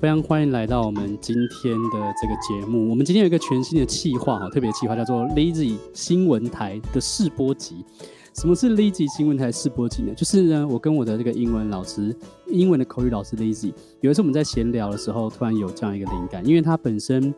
非常欢迎来到我们今天的这个节目。我们今天有一个全新的企划哈，特别企划叫做 Lazy 新闻台的试播集。什么是 Lazy 新闻台试播集呢？就是呢，我跟我的这个英文老师，英文的口语老师 Lazy，有一次我们在闲聊的时候，突然有这样一个灵感，因为他本身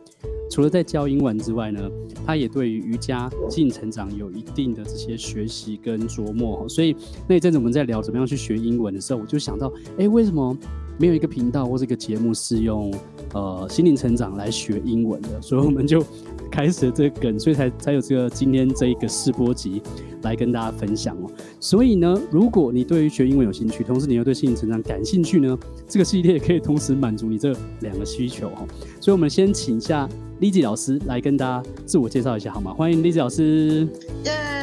除了在教英文之外呢，他也对于瑜伽、心灵成长有一定的这些学习跟琢磨。所以那一阵子我们在聊怎么样去学英文的时候，我就想到，哎，为什么？没有一个频道或是一个节目是用呃心灵成长来学英文的，所以我们就开始了这个梗，所以才才有这个今天这一个试播集来跟大家分享哦。所以呢，如果你对于学英文有兴趣，同时你又对心灵成长感兴趣呢，这个系列也可以同时满足你这两个需求哈。所以我们先请一下 Lizzy 老师来跟大家自我介绍一下好吗？欢迎 Lizzy 老师。耶、yeah!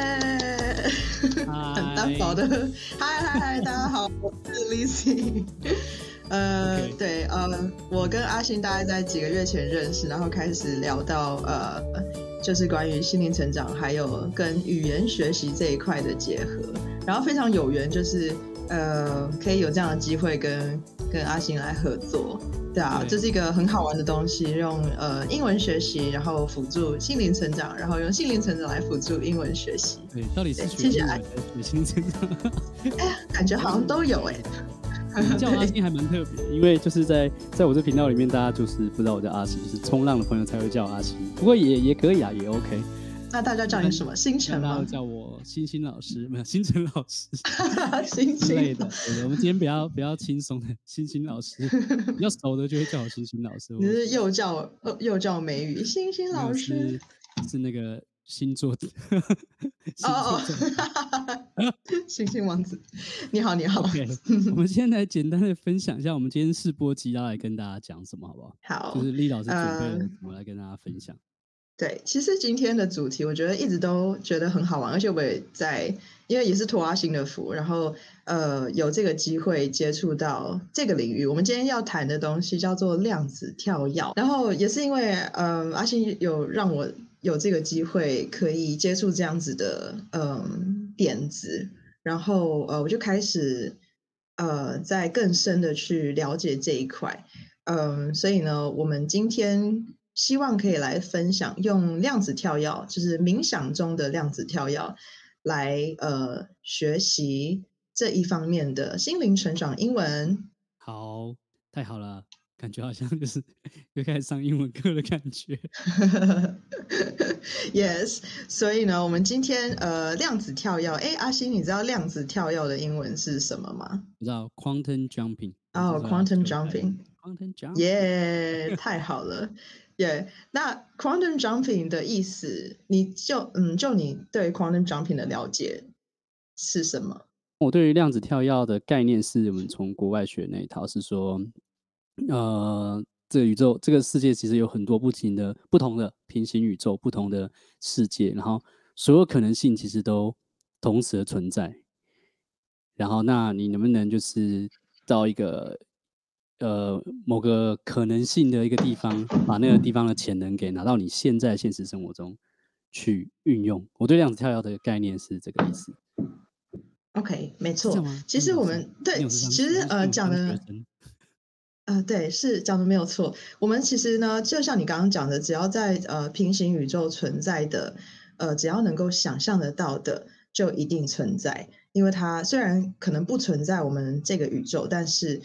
很单薄的，嗨嗨嗨，大家好，我是 Lizzy。呃，Okay. 对，呃，我跟阿星大概在几个月前认识，然后开始聊到呃，就是关于心灵成长，还有跟语言学习这一块的结合，然后非常有缘，就是呃，可以有这样的机会跟跟阿星来合作，对啊，这对是一个很好玩的东西，用呃英文学习，然后辅助心灵成长，然后用心灵成长来辅助英文学习，对，到底是学习还是心灵成长？哎，感觉好像都有哎。叫阿星还蛮特别，因为就是在在我这频道里面，大家就是不知道我叫阿星，就是冲浪的朋友才会叫阿星。不过也也可以啊，也 OK。那大家叫你什么？星辰吗？叫我星星老师，没有星辰老师，星星类的。我们今天比较比较轻松的星星老师，比较熟的就会叫我星星老师。你是又叫又叫美语星星老师？是，是那个。星座的 哦，星星王子，你好，你好。Okay, 我们现在来简单的分享一下，我们今天试播集要来跟大家讲什么，好不好？好，就是李老师准备了什么来跟大家分享。对，其实今天的主题，我觉得一直都觉得很好玩，而且我也在，因为也是托阿星的福，然后呃，有这个机会接触到这个领域。我们今天要谈的东西叫做量子跳跃，然后也是因为呃，阿星有让我。有这个机会可以接触这样子的嗯点子，然后呃我就开始呃再更深的去了解这一块，嗯，所以呢，我们今天希望可以来分享用量子跳跃，就是冥想中的量子跳跃，来呃学习这一方面的心灵成长英文。好，太好了。感觉好像就是 又开始上英文课的感觉。Yes，所以呢，我们今天呃量子跳跃，哎，阿星，你知道量子跳跃的英文是什么吗？你知道 quantum jumping。哦，quantum jumping。quantum jumping。耶，太好了。耶，yeah, 那 quantum jumping 的意思，你就嗯，就你对 quantum jumping 的了解是什么？我对于量子跳跃的概念是我们从国外学那一套，是说。呃，这个宇宙，这个世界其实有很多不停的、不同的平行宇宙，不同的世界，然后所有可能性其实都同时的存在。然后，那你能不能就是到一个呃某个可能性的一个地方，把那个地方的潜能给拿到你现在现实生活中去运用？我对量子跳跃的概念是这个意思。OK，没错。其实我们对，其实呃讲的。呃，对，是讲的没有错。我们其实呢，就像你刚刚讲的，只要在呃平行宇宙存在的，呃，只要能够想象得到的，就一定存在。因为它虽然可能不存在我们这个宇宙，但是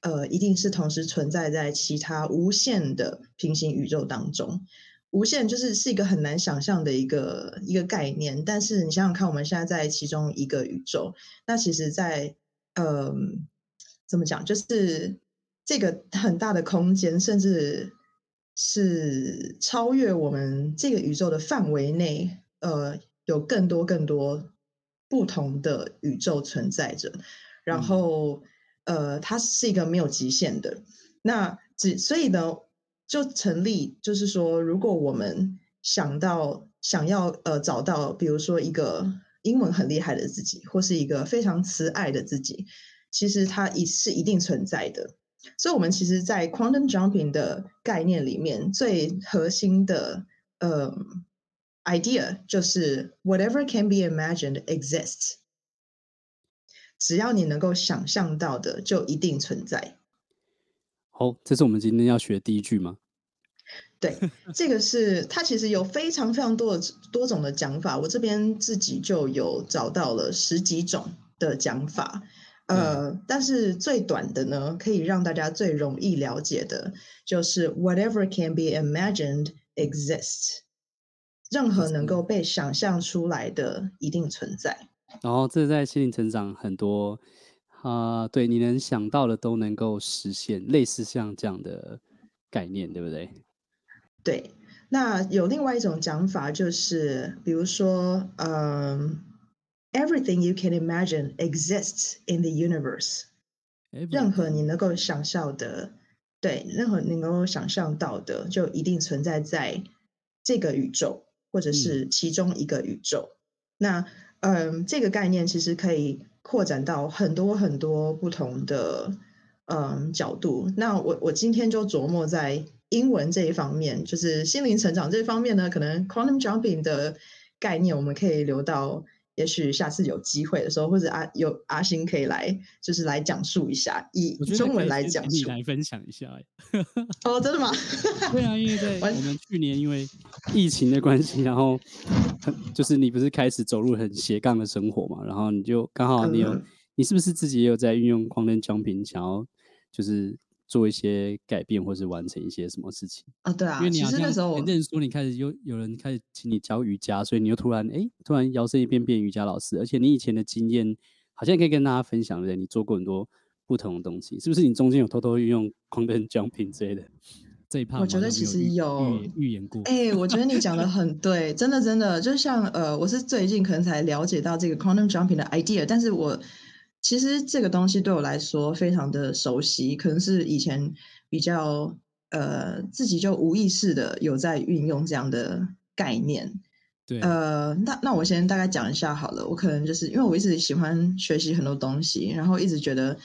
呃，一定是同时存在在其他无限的平行宇宙当中。无限就是是一个很难想象的一个一个概念。但是你想想看，我们现在在其中一个宇宙，那其实在，在呃，怎么讲，就是。这个很大的空间，甚至是超越我们这个宇宙的范围内，呃，有更多更多不同的宇宙存在着。然后，呃，它是一个没有极限的。那只所以呢，就成立，就是说，如果我们想到想要呃找到，比如说一个英文很厉害的自己，或是一个非常慈爱的自己，其实它一是一定存在的。所以，我们其实，在 quantum jumping 的概念里面，最核心的呃 idea 就是 whatever can be imagined exists。只要你能够想象到的，就一定存在。好，这是我们今天要学的第一句吗？对，这个是它其实有非常非常多的多种的讲法，我这边自己就有找到了十几种的讲法。呃，但是最短的呢，可以让大家最容易了解的，就是 whatever can be imagined exists，任何能够被想象出来的一定存在。然后这在心灵成长很多啊、呃，对，你能想到的都能够实现，类似像这样的概念，对不对？对。那有另外一种讲法，就是比如说，嗯、呃。Everything you can imagine exists in the universe。任何你能够想象的，对，任何你能够想象到的，就一定存在在这个宇宙，或者是其中一个宇宙。嗯、那，嗯，这个概念其实可以扩展到很多很多不同的嗯角度。那我我今天就琢磨在英文这一方面，就是心灵成长这一方面呢，可能 quantum jumping 的概念，我们可以留到。也许下次有机会的时候，或者阿有阿星可以来，就是来讲述一下，以中文来讲述，来分享一下。哦，真的吗？对啊，因为在我们去年因为疫情的关系，然后就是你不是开始走入很斜杠的生活嘛，然后你就刚好你有，嗯、你是不是自己也有在运用 quantum jumping，想要就是。做一些改变，或是完成一些什么事情啊？对啊，因为你好像那时候前阵子说你开始有有人开始请你教瑜伽，所以你又突然哎，突然摇身一变变瑜伽老师，而且你以前的经验好像可以跟大家分享的，你做过很多不同的东西，是不是？你中间有偷偷运用 quantum jumping 之类的这一趴？我觉得其实有预言过。哎，我觉得你讲的很 对，真的真的，就像呃，我是最近可能才了解到这个 quantum jumping 的 idea，但是我。其实这个东西对我来说非常的熟悉，可能是以前比较呃自己就无意识的有在运用这样的概念。对，呃，那那我先大概讲一下好了。我可能就是因为我一直喜欢学习很多东西，然后一直觉得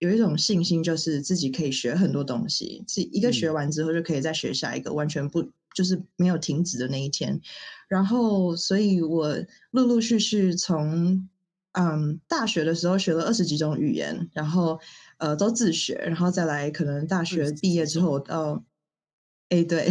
有一种信心，就是自己可以学很多东西，是一个学完之后就可以再学下一个，嗯、完全不就是没有停止的那一天。然后，所以我陆陆续续从嗯，大学的时候学了二十几种语言，然后呃都自学，然后再来可能大学毕业之后到，哎对，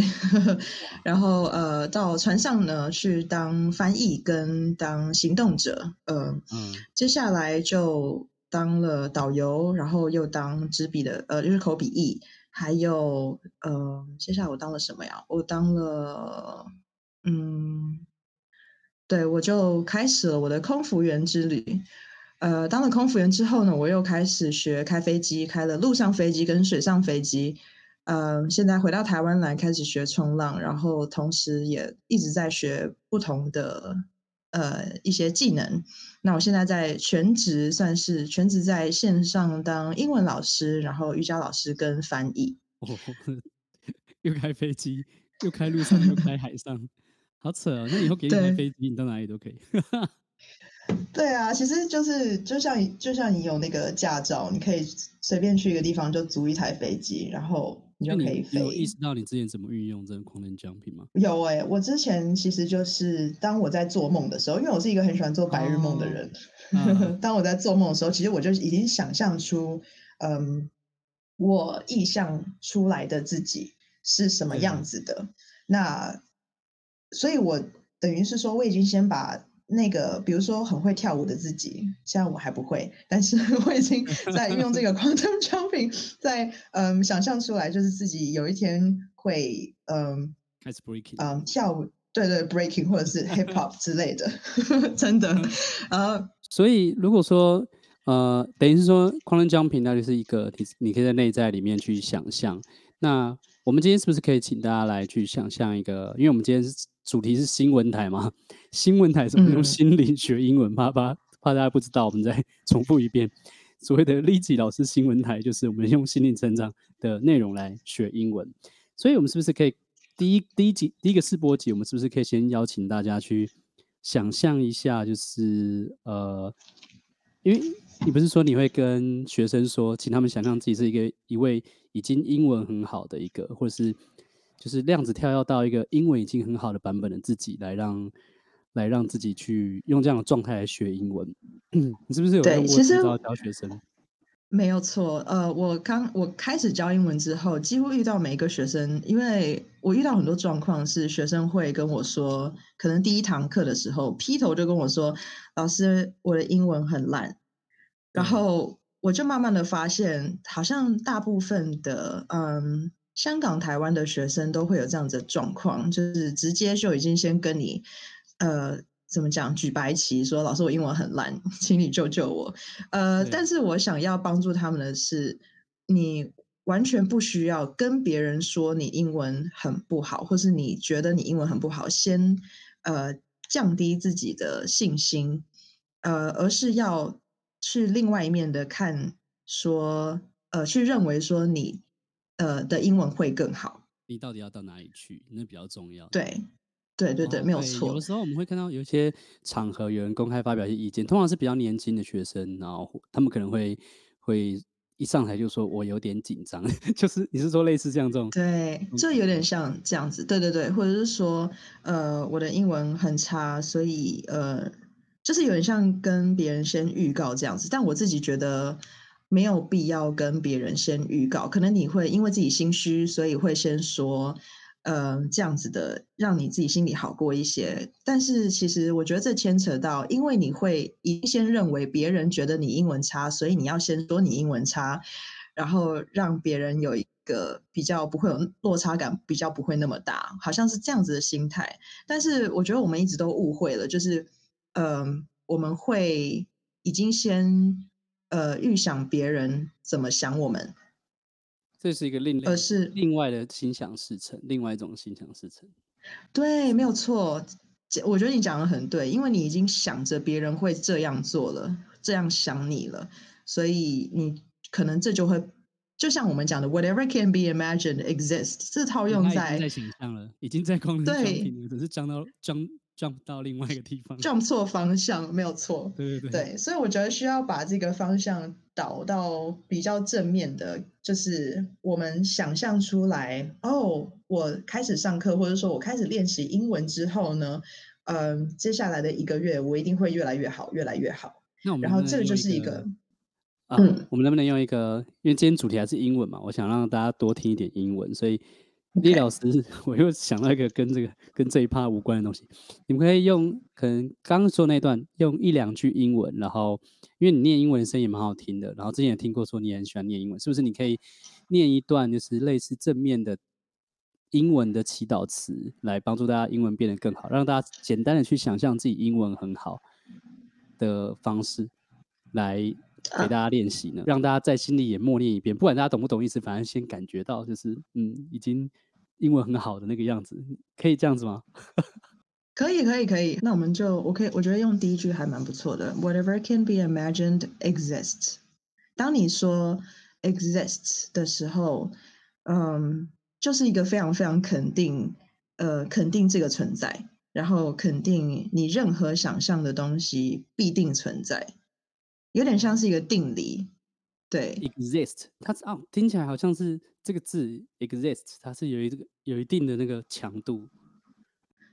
然后呃到船上呢去当翻译跟当行动者，呃、嗯，接下来就当了导游，然后又当纸笔的呃就是口笔译，还有呃接下来我当了什么呀？我当了嗯。对，我就开始了我的空服员之旅。呃，当了空服员之后呢，我又开始学开飞机，开了陆上飞机跟水上飞机。呃，现在回到台湾来开始学冲浪，然后同时也一直在学不同的呃一些技能。那我现在在全职，算是全职在线上当英文老师，然后瑜伽老师跟翻译。又开飞机，又开陆上，又开海上。好扯哦！那以后给你台飞机，你到哪里都可以。对啊，其实就是就像就像你有那个驾照，你可以随便去一个地方就租一台飞机，然后你就可以飞。你有意识到你之前怎么运用这个 quantum jumping 吗？有哎、欸，我之前其实就是当我在做梦的时候，因为我是一个很喜欢做白日梦的人。当我在做梦的时候，其实我就已经想象出，嗯，我臆想出来的自己是什么样子的。嗯、那所以，我等于是说，我已经先把那个，比如说很会跳舞的自己，现在我还不会，但是 我已经 在运用这个 quantum jumping，在嗯想象出来，就是自己有一天会嗯开始 breaking，嗯跳舞，对对 breaking 或者是 hip hop 之类的，真的呃，所以如果说呃，等于是说 quantum jumping 那就是一个你你可以在内在里面去想象，那我们今天是不是可以请大家来去想象一个，因为我们今天是。主题是新闻台嘛？新闻台是用心灵学英文，怕怕怕大家不知道，我们再 重复一遍。所谓的 Lizzy 老师新闻台，就是我们用心灵成长的内容来学英文。所以，我们是不是可以第一第一集第一个试播集，我们是不是可以先邀请大家去想象一下，就是呃，因为你不是说你会跟学生说，请他们想象自己是一个一位已经英文很好的一个，或者是就是量子跳跃到一个英文已经很好的版本的自己，来让。来让自己去用这样的状态来学英文，你是不是有用过教学生？没有错，呃，我刚我开始教英文之后，几乎遇到每一个学生，因为我遇到很多状况是学生会跟我说，可能第一堂课的时候劈头就跟我说：“老师，我的英文很烂。”然后我就慢慢的发现，好像大部分的嗯香港、台湾的学生都会有这样子的状况，就是直接就已经先跟你。呃，怎么讲？举白旗说：“老师，我英文很烂，请你救救我。”呃，但是我想要帮助他们的是，你完全不需要跟别人说你英文很不好，或是你觉得你英文很不好，先呃降低自己的信心，呃，而是要去另外一面的看，说呃，去认为说你呃的英文会更好。你到底要到哪里去？那比较重要。对。对对对，哦、没有错。有的时候我们会看到有一些场合有人公开发表一些意见，通常是比较年轻的学生，然后他们可能会会一上台就说：“我有点紧张。”就是你是说类似这样这种？对，这有点像这样子。对对对，或者是说，呃，我的英文很差，所以呃，就是有点像跟别人先预告这样子。但我自己觉得没有必要跟别人先预告，可能你会因为自己心虚，所以会先说。呃，这样子的让你自己心里好过一些，但是其实我觉得这牵扯到，因为你会一先认为别人觉得你英文差，所以你要先说你英文差，然后让别人有一个比较不会有落差感，比较不会那么大，好像是这样子的心态。但是我觉得我们一直都误会了，就是呃，我们会已经先呃预想别人怎么想我们。这是一个另类，而是另外的心想事成，另外一种心想事成。对，没有错。我觉得你讲的很对，因为你已经想着别人会这样做了，这样想你了，所以你可能这就会，就像我们讲的，whatever can be imagined exists，这套用在在想象了，已经在空中 对，只是讲到讲。Jump 到另外一个地方，jump 错方向没有错，对对对，对，所以我觉得需要把这个方向导到比较正面的，就是我们想象出来，哦，我开始上课，或者说我开始练习英文之后呢，嗯、呃，接下来的一个月我一定会越来越好，越来越好。那我们然后这个就是一个，啊，嗯、我们能不能用一个，因为今天主题还是英文嘛，我想让大家多听一点英文，所以。李老师，我又想到一个跟这个跟这一趴无关的东西。你们可以用可能刚刚说那段用一两句英文，然后因为你念英文的声音也蛮好听的，然后之前也听过说你很喜欢念英文，是不是？你可以念一段就是类似正面的英文的祈祷词，来帮助大家英文变得更好，让大家简单的去想象自己英文很好的方式，来给大家练习呢？让大家在心里也默念一遍，不管大家懂不懂意思，反正先感觉到就是嗯已经。英文很好的那个样子，可以这样子吗？可以，可以，可以。那我们就我可以，我觉得用第一句还蛮不错的。Whatever can be imagined exists。当你说 exists 的时候，嗯，就是一个非常非常肯定，呃，肯定这个存在，然后肯定你任何想象的东西必定存在，有点像是一个定理。对，exist，它是啊，听起来好像是这个字 exist，它是有一个有一定的那个强度。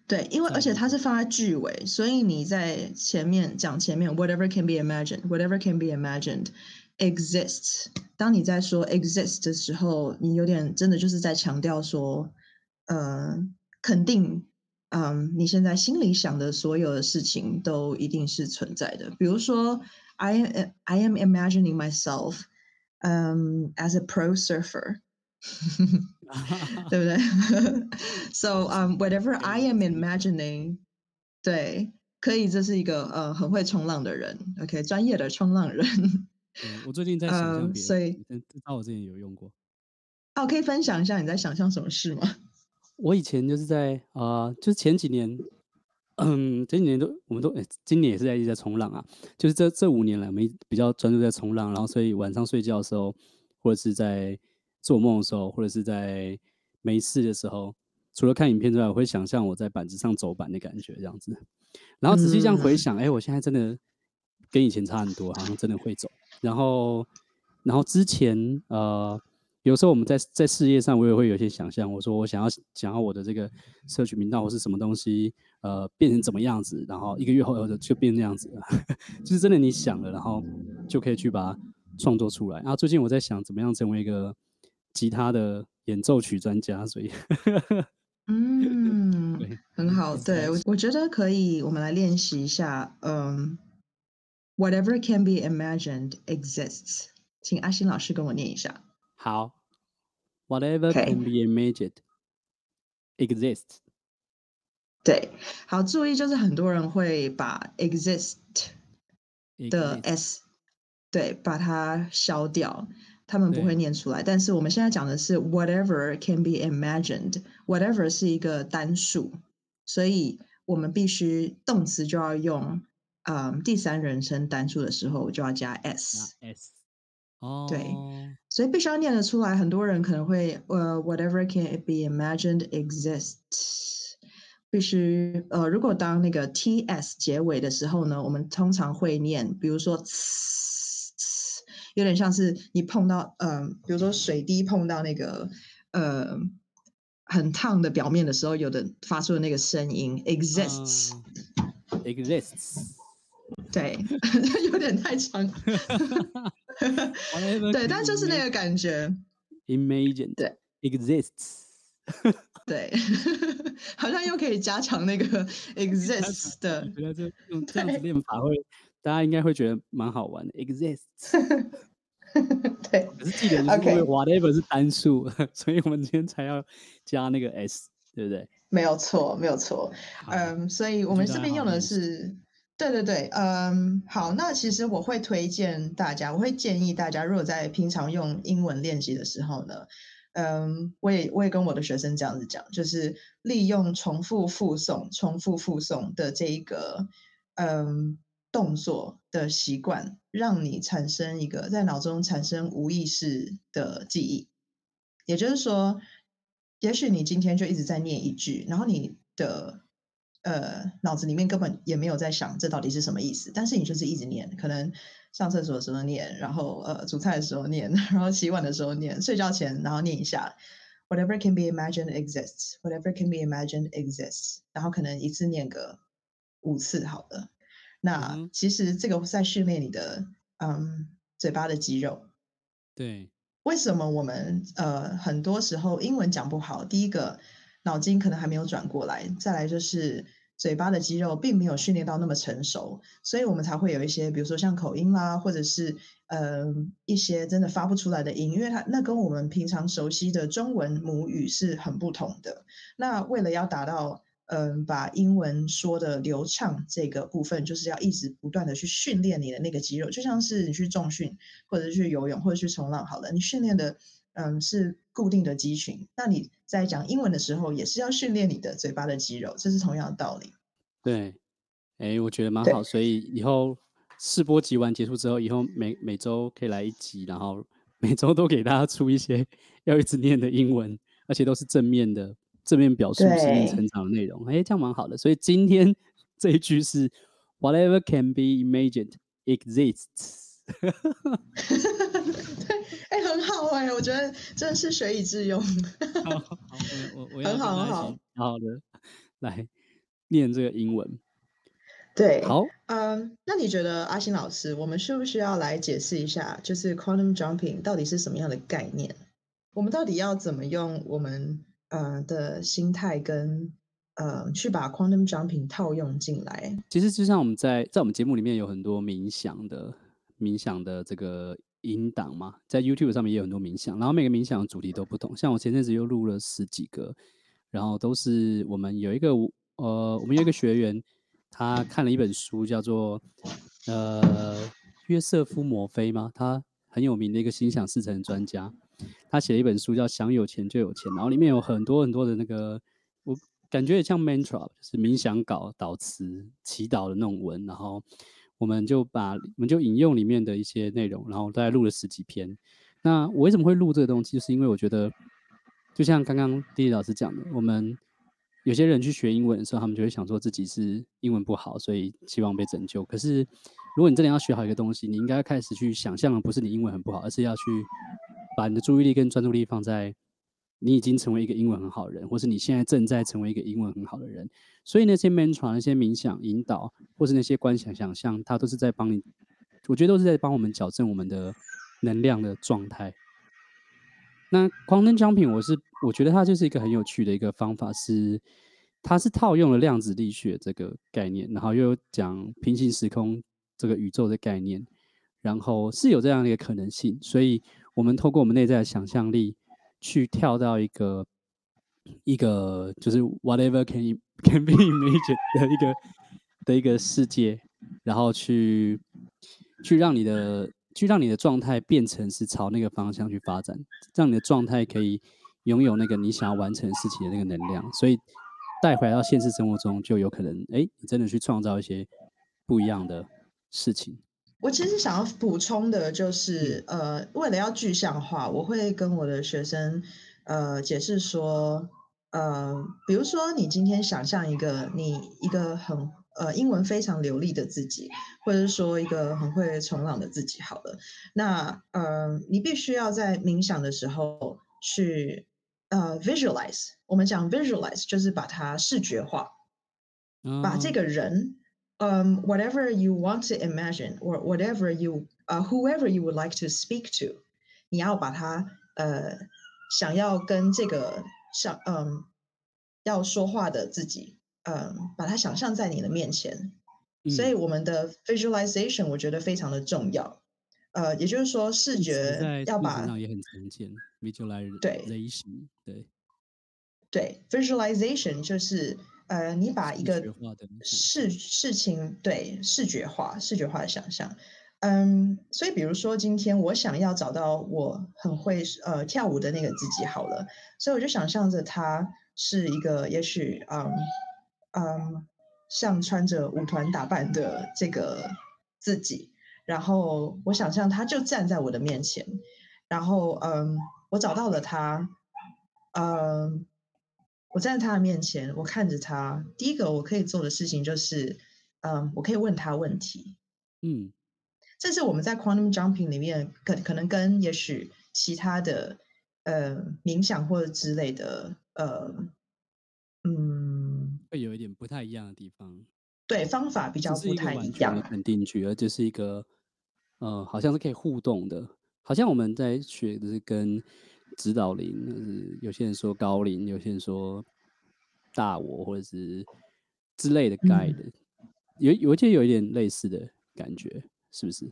对，因为而且它是放在句尾，所以你在前面讲前面 whatever can be imagined，whatever can be imagined，exists。当你在说 exist 的时候，你有点真的就是在强调说，呃，肯定，嗯、呃，你现在心里想的所有的事情都一定是存在的，比如说。I am I am imagining myself, um, as a pro surfer，对不对？So, um, whatever I am imagining，对，可以，这是一个呃很会冲浪的人，OK，专业的冲浪人。我最近在想象别人，所以知道我之前有用过。哦，可以分享一下你在想象什么事吗？我以前就是在啊、呃，就是前几年。嗯，这几年都我们都、欸、今年也是在一直在冲浪啊。就是这这五年来，我们比较专注在冲浪，然后所以晚上睡觉的时候，或者是在做梦的时候，或者是在没事的时候，除了看影片之外，我会想象我在板子上走板的感觉这样子。然后仔细这样回想，哎、嗯欸，我现在真的跟以前差很多，好像真的会走。然后，然后之前呃。有时候我们在在事业上，我也会有一些想象。我说我想要想要我的这个社群频道或是什么东西，呃，变成怎么样子，然后一个月后就变那样子了。就是真的你想了，然后就可以去把它创作出来。然后最近我在想，怎么样成为一个吉他的演奏曲专家，所以 嗯，很好。对，我我觉得可以，我们来练习一下。嗯，Whatever can be imagined exists。请阿星老师跟我念一下。好。Whatever can be imagined exists。对，好，注意，就是很多人会把 exist 的 s，对，把它消掉，他们不会念出来。但是我们现在讲的是 whatever can be imagined，whatever 是一个单数，所以我们必须动词就要用，嗯，第三人称单数的时候就要加 s。哦，对，所以必须要念得出来。很多人可能会呃，whatever can be imagined exists，必须呃，如果当那个 ts 结尾的时候呢，我们通常会念，比如说，有点像是你碰到嗯、呃，比如说水滴碰到那个呃很烫的表面的时候，有的发出的那个声音 exists，exists。Uh, exists. 对，有点太长。对，但就是那个感觉。Imagine 对，exists。对，好像又可以加强那个 exists 的。我觉得这用 这样子练法会，大家应该会觉得蛮好玩的。exists。对。可是记得，因为 whatever 是单数，所以我们今天才要加那个 s，对不对？没有错，没有错。嗯，所以我们这边用的是。对对对，嗯，好，那其实我会推荐大家，我会建议大家，如果在平常用英文练习的时候呢，嗯，我也我也跟我的学生这样子讲，就是利用重复复诵、重复复诵的这一个嗯动作的习惯，让你产生一个在脑中产生无意识的记忆。也就是说，也许你今天就一直在念一句，然后你的。呃，脑子里面根本也没有在想这到底是什么意思，但是你就是一直念，可能上厕所的时候念，然后呃煮菜的时候念，然后洗碗的时候念，睡觉前然后念一下，Whatever can be imagined exists，Whatever can be imagined exists，然后可能一次念个五次好了。那其实这个在训练你的嗯嘴巴的肌肉。对，为什么我们呃很多时候英文讲不好？第一个脑筋可能还没有转过来，再来就是。嘴巴的肌肉并没有训练到那么成熟，所以我们才会有一些，比如说像口音啦，或者是呃一些真的发不出来的音，因为它那跟我们平常熟悉的中文母语是很不同的。那为了要达到嗯、把英文说的流畅这个部分，就是要一直不断的去训练你的那个肌肉，就像是你去重训或者去游泳或者去冲浪好了，你训练的。嗯，是固定的肌群。那你在讲英文的时候，也是要训练你的嘴巴的肌肉，这是同样的道理。对，哎，我觉得蛮好。所以以后试播集完结束之后，以后每每周可以来一集，然后 每周都给大家出一些 要一直念的英文，而且都是正面的，正面表述心理成长的内容。哎，这样蛮好的。所以今天 这一句是 Whatever can be imagined exists。很好哎、欸，我觉得真的是学以致用。好，好，我我很好很好，好好的来念这个英文。对，好，嗯，那你觉得阿星老师，我们需不需要来解释一下，就是 quantum jumping 到底是什么样的概念？我们到底要怎么用我们呃的心态跟呃去把 quantum jumping 套用进来？其实就像我们在在我们节目里面有很多冥想的冥想的这个。引导嘛，在 YouTube 上面也有很多冥想，然后每个冥想的主题都不同。像我前阵子又录了十几个，然后都是我们有一个呃，我们有一个学员，他看了一本书，叫做呃约瑟夫·摩菲吗？他很有名的一个心想事成专家，他写了一本书叫《想有钱就有钱》，然后里面有很多很多的那个，我感觉也像 mantra，就是冥想稿、祷词、祈祷的那种文，然后我们就把我们就引用里面的一些内容，然后大概录了十几篇。那我为什么会录这个东西？就是因为我觉得，就像刚刚地理老师讲的，我们有些人去学英文的时候，他们就会想说自己是英文不好，所以希望被拯救。可是如果你真的要学好一个东西，你应该开始去想象的不是你英文很不好，而是要去把你的注意力跟专注力放在。你已经成为一个英文很好的人，或是你现在正在成为一个英文很好的人，所以那些 mantra、那些冥想引导，或是那些观想想象，它都是在帮你，我觉得都是在帮我们矫正我们的能量的状态。那光灯奖品我是我觉得它就是一个很有趣的一个方法是，是它是套用了量子力学这个概念，然后又有讲平行时空这个宇宙的概念，然后是有这样的一个可能性，所以我们透过我们内在的想象力。去跳到一个一个就是 whatever can can be imagined 的一个的一个世界，然后去去让你的去让你的状态变成是朝那个方向去发展，让你的状态可以拥有那个你想要完成事情的那个能量，所以带回来到现实生活中就有可能，哎，你真的去创造一些不一样的事情。我其实想要补充的就是，呃，为了要具象化，我会跟我的学生，呃，解释说，呃，比如说你今天想象一个你一个很呃英文非常流利的自己，或者是说一个很会冲浪的自己，好了，那呃，你必须要在冥想的时候去呃 visualize，我们讲 visualize 就是把它视觉化，把这个人。Um, whatever you want to imagine, or whatever you, uh, whoever you would like to speak to，你要把它呃想要跟这个想嗯要说话的自己，嗯，把它想象在你的面前。嗯、所以我们的 visualization 我觉得非常的重要。呃，也就是说视觉要把也很常见，visualization 对对对 visualization 就是。呃，你把一个事事情对视觉化、视觉化的想象，嗯，所以比如说今天我想要找到我很会呃跳舞的那个自己好了，所以我就想象着他是一个也许嗯嗯像穿着舞团打扮的这个自己，然后我想象他就站在我的面前，然后嗯，我找到了他，嗯。我站在他的面前，我看着他。第一个我可以做的事情就是，嗯，我可以问他问题。嗯，这是我们在 Quantum Jumping 里面可可能跟也许其他的呃冥想或者之类的呃嗯，会有一点不太一样的地方。对，方法比较不太一样。肯定句，而这是一个呃，好像是可以互动的，好像我们在学的是跟。指导灵，就是有些人说高龄，有些人说大我，或者是之类的 guide，嗯、有有一些有一点类似的感觉，是不是？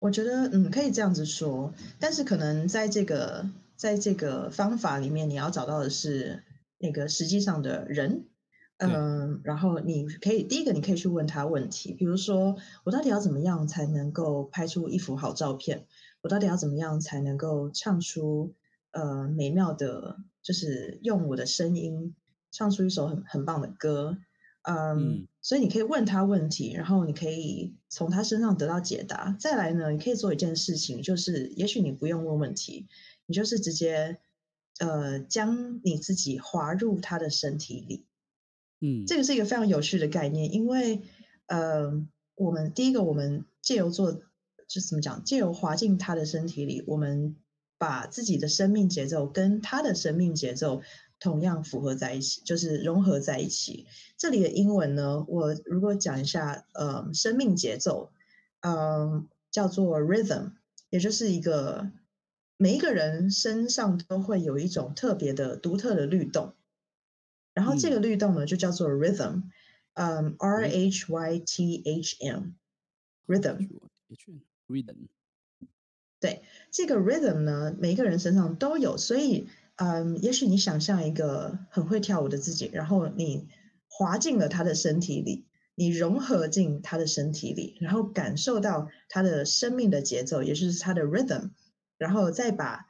我觉得嗯，可以这样子说，但是可能在这个在这个方法里面，你要找到的是那个实际上的人，嗯，呃、然后你可以第一个你可以去问他问题，比如说我到底要怎么样才能够拍出一幅好照片？我到底要怎么样才能够唱出？呃，美妙的，就是用我的声音唱出一首很很棒的歌，嗯，嗯，所以你可以问他问题，然后你可以从他身上得到解答。再来呢，你可以做一件事情，就是也许你不用问问题，你就是直接呃将你自己滑入他的身体里，嗯，这个是一个非常有趣的概念，因为呃，我们第一个我们借由做，就怎么讲，借由滑进他的身体里，我们。把自己的生命节奏跟他的生命节奏同样符合在一起，就是融合在一起。这里的英文呢，我如果讲一下，呃，生命节奏，嗯、叫做 rhythm，也就是一个每一个人身上都会有一种特别的、独特的律动，然后这个律动呢，就叫做 rhythm，嗯，R H Y T H M，rhythm，rhythm。对这个 rhythm 呢，每一个人身上都有，所以，嗯，也许你想象一个很会跳舞的自己，然后你滑进了他的身体里，你融合进他的身体里，然后感受到他的生命的节奏，也就是他的 rhythm，然后再把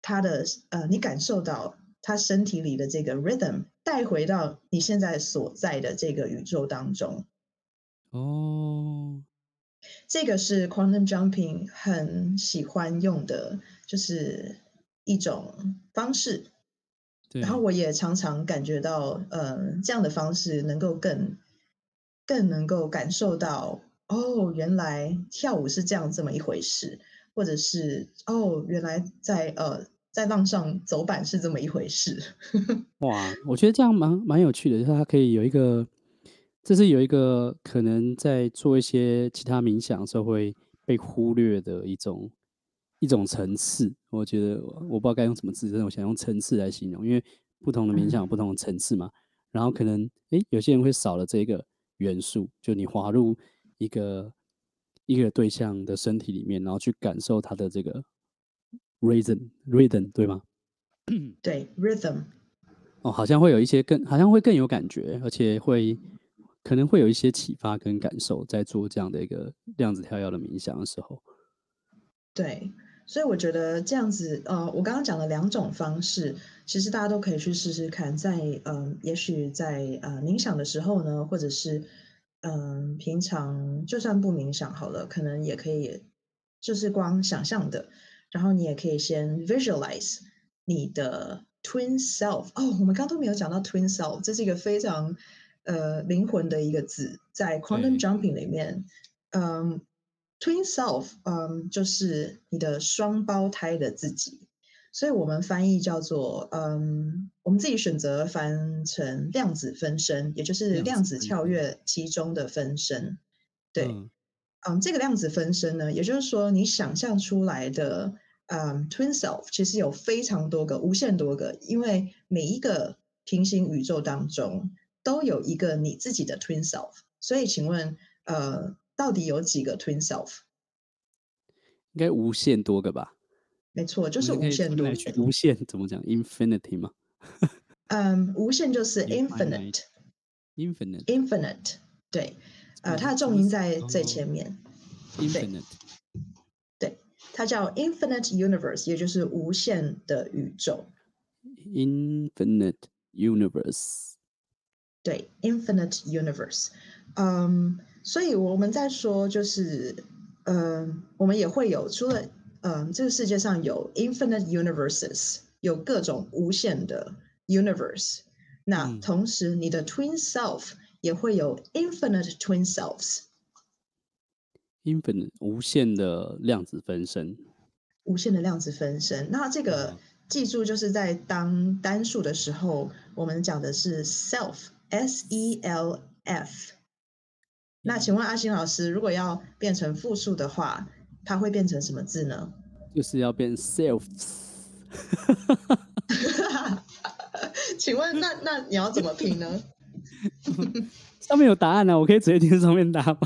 他的呃，你感受到他身体里的这个 rhythm 带回到你现在所在的这个宇宙当中。哦，这个是 quantum jumping 很喜欢用的，就是一种方式。对。然后我也常常感觉到，呃，这样的方式能够更更能够感受到，哦，原来跳舞是这样这么一回事，或者是哦，原来在呃。在浪上走板是这么一回事。哇，我觉得这样蛮蛮有趣的，就是它可以有一个，这是有一个可能在做一些其他冥想的时候会被忽略的一种一种层次。我觉得我不知道该用什么字，但是我想用层次来形容，因为不同的冥想有不同的层次嘛。嗯、然后可能诶，有些人会少了这个元素，就你滑入一个一个对象的身体里面，然后去感受他的这个。Rhythm，Rhythm，对吗？对，Rhythm。哦，好像会有一些更，好像会更有感觉，而且会可能会有一些启发跟感受，在做这样的一个量子跳跃的冥想的时候。对，所以我觉得这样子，呃，我刚刚讲的两种方式，其实大家都可以去试试看，在嗯、呃，也许在呃冥想的时候呢，或者是嗯、呃，平常就算不冥想好了，可能也可以，就是光想象的。然后你也可以先 visualize 你的 twin self 哦，我们刚刚都没有讲到 twin self，这是一个非常呃灵魂的一个字，在 quantum jumping 里面，嗯，twin self，嗯，就是你的双胞胎的自己，所以我们翻译叫做嗯，我们自己选择翻成量子分身，也就是量子跳跃其中的分身，对。嗯嗯，这个量子分身呢，也就是说，你想象出来的，嗯，twin self 其实有非常多个，无限多个，因为每一个平行宇宙当中都有一个你自己的 twin self。所以，请问，呃，到底有几个 twin self？应该无限多个吧？没错，就是无限多个。无限怎么讲？Infinity 吗？嗯，无限就是 infinite。Infinite。Infinite。对。呃，它的重音在最前面。Infinite。对，它叫 Infinite Universe，也就是无限的宇宙。Infinite Universe。对，Infinite Universe。嗯，所以我们在说，就是，嗯，我们也会有，除了，嗯，这个世界上有 Infinite Universes，有各种无限的 Universe。那同时，你的 Twin Self。也会有 infinite twin selves，infinite 无限的量子分身，无限的量子分身。那这个记住，就是在当单数的时候，我们讲的是 self，s e l f。那请问阿星老师，如果要变成复数的话，它会变成什么字呢？就是要变 self。请问那那你要怎么拼呢？上面有答案呢、啊，我可以直接听上面答吗？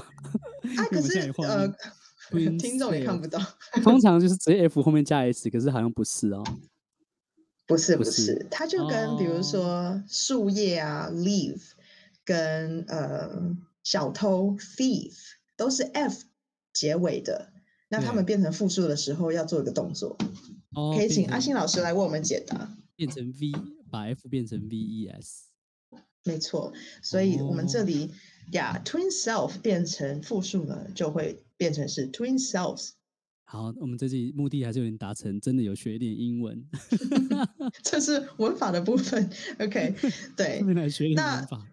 啊，可是呃，听众也看不到。通常就是直接 F 后面加 S，可是好像不是哦。不是不是，它就跟比如说树叶啊、哦、leaf，跟呃小偷 thief 都是 F 结尾的。那他们变成复数的时候要做一个动作，可以请阿信老师来为我们解答。变成 V，把 F 变成 V E S。没错，所以我们这里呀、oh.，twin self 变成复数呢，就会变成是 twin selves。好，我们这集目的还是有点达成，真的有学一点英文。这是文法的部分，OK？对，来学一点文法。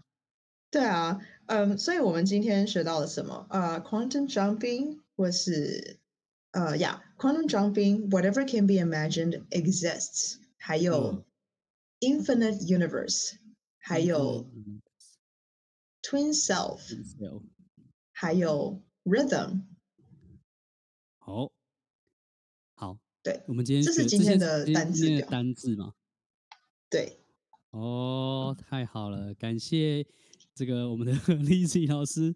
对啊，嗯，所以我们今天学到了什么？呃、uh,，quantum jumping 或是呃呀、uh, yeah,，quantum jumping，whatever can be imagined exists，还有 infinite universe。还有 twin self，还有 rhythm。好，好，对，我们今天这是今天的单字表，单字嘛？对。哦，太好了，感谢这个我们的 Lizzy 老师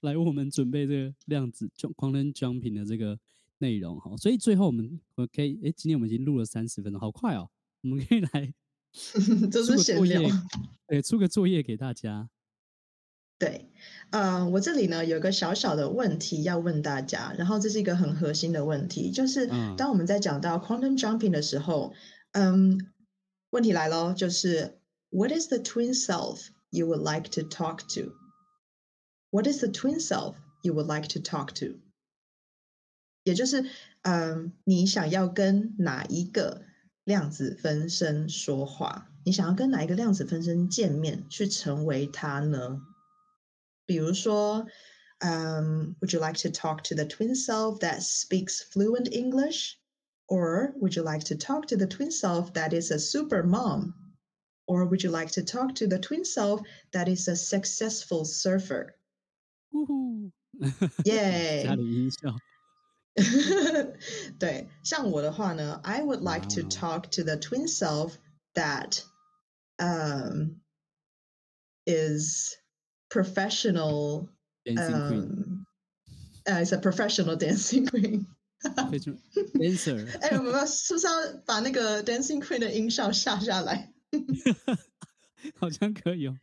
来为我们准备这个量子 quantum jumping 的这个内容。哈，所以最后我们我可以，哎，今天我们已经录了三十分钟，好快哦，我们可以来。这是闲聊，对，出个作业给大家。对，呃，我这里呢有个小小的问题要问大家，然后这是一个很核心的问题，就是当我们在讲到 quantum jumping 的时候，嗯，问题来喽，就是 What is the twin self you would like to talk to? What is the twin self you would like to talk to? 也就是，嗯，你想要跟哪一个量子分身说话？你想要跟哪一个量子分身见面，去成为他呢？比如说，嗯，Would you like to talk to the twin self that speaks fluent English? Or would you like to talk to the twin self that is a super mom? Or would you like to talk to the twin self that is a successful surfer? 呼呼，耶！家里音效。 对，像我的话呢，I would like to talk to the twin self that um is professional dancing queen. Uh, is a professional dancing queen. dancer，哎，我们是不是要把那个 Dancing Queen 的音效下下来？好像可以哦，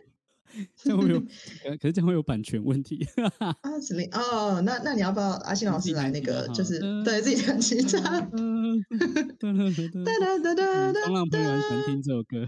这样会有，可是这样会有版权问题。啊，子琳，哦，那那你要不要阿信老师来那个，就是对自己弹吉他？哒哒哒哒哒，冲浪朋友很喜欢听这首歌。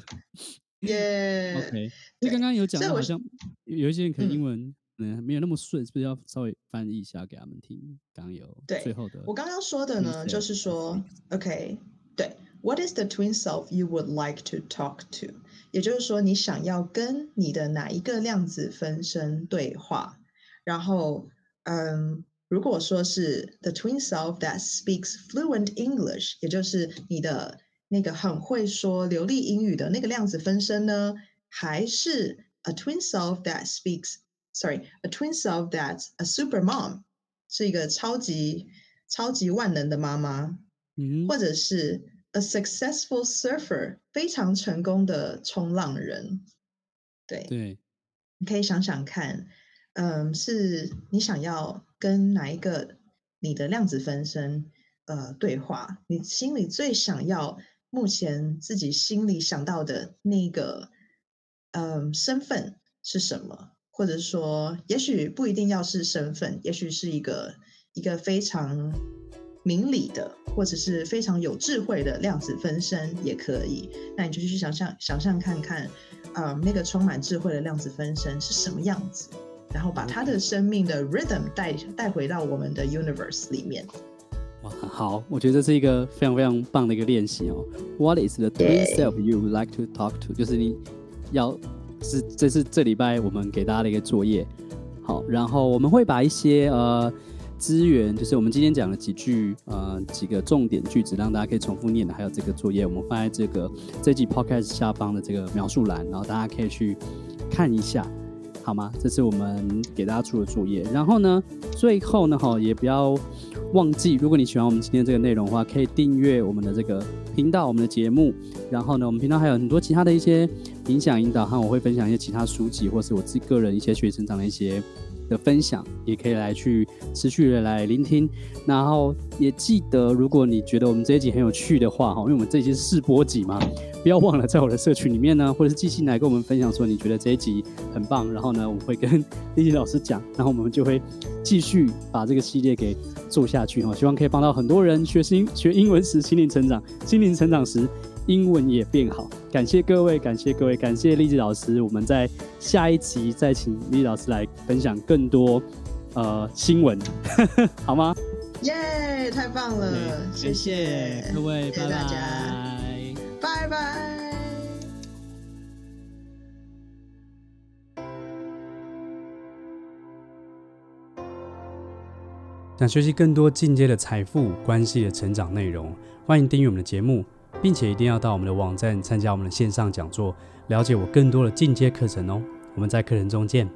耶，OK，因为刚刚有讲到，好像有一些人可能英文。嗯，没有那么顺，是不是要稍微翻译一下给他们听？刚有对最后的，我刚刚说的呢，就是说，OK，对，What is the twin self you would like to talk to？也就是说，你想要跟你的哪一个量子分身对话？然后，嗯，如果说是 the twin self that speaks fluent English，也就是你的那个很会说流利英语的那个量子分身呢，还是 a twin self that speaks Sorry, a twin self that's a super mom，是一个超级超级万能的妈妈，嗯，或者是 a successful surfer，非常成功的冲浪人。对对，你可以想想看，嗯，是你想要跟哪一个你的量子分身呃对话？你心里最想要，目前自己心里想到的那个嗯身份是什么？或者说，也许不一定要是身份，也许是一个一个非常明理的，或者是非常有智慧的量子分身也可以。那你就去想象想象看看，啊、呃，那个充满智慧的量子分身是什么样子，然后把他的生命的 rhythm 带带回到我们的 universe 里面。哇，好，我觉得这是一个非常非常棒的一个练习哦。What is the twin self you would like to talk to？就是你要。是，这是这礼拜我们给大家的一个作业。好，然后我们会把一些呃资源，就是我们今天讲的几句呃几个重点句子，让大家可以重复念的，还有这个作业，我们放在这个这集 podcast 下方的这个描述栏，然后大家可以去看一下，好吗？这是我们给大家出的作业。然后呢，最后呢，哈，也不要忘记，如果你喜欢我们今天这个内容的话，可以订阅我们的这个频道，我们的节目。然后呢，我们频道还有很多其他的一些。影响引导，和我会分享一些其他书籍，或是我自己个人一些学习成长的一些的分享，也可以来去持续的来聆听。然后也记得，如果你觉得我们这一集很有趣的话，哈，因为我们这一集是试播集嘛，不要忘了在我的社群里面呢，或者是寄信来跟我们分享说你觉得这一集很棒。然后呢，我们会跟 丽丽老师讲，然后我们就会继续把这个系列给做下去。哈，希望可以帮到很多人学英学英文时心灵成长，心灵成长时。英文也变好，感谢各位，感谢各位，感谢励志老师。我们在下一集再请丽子老师来分享更多呃新闻，好吗？耶，yeah, 太棒了，okay, 谢谢，谢谢各位，谢谢大家，拜拜。想学习更多进阶的财富关系的成长内容，欢迎订阅我们的节目。并且一定要到我们的网站参加我们的线上讲座，了解我更多的进阶课程哦。我们在课程中见。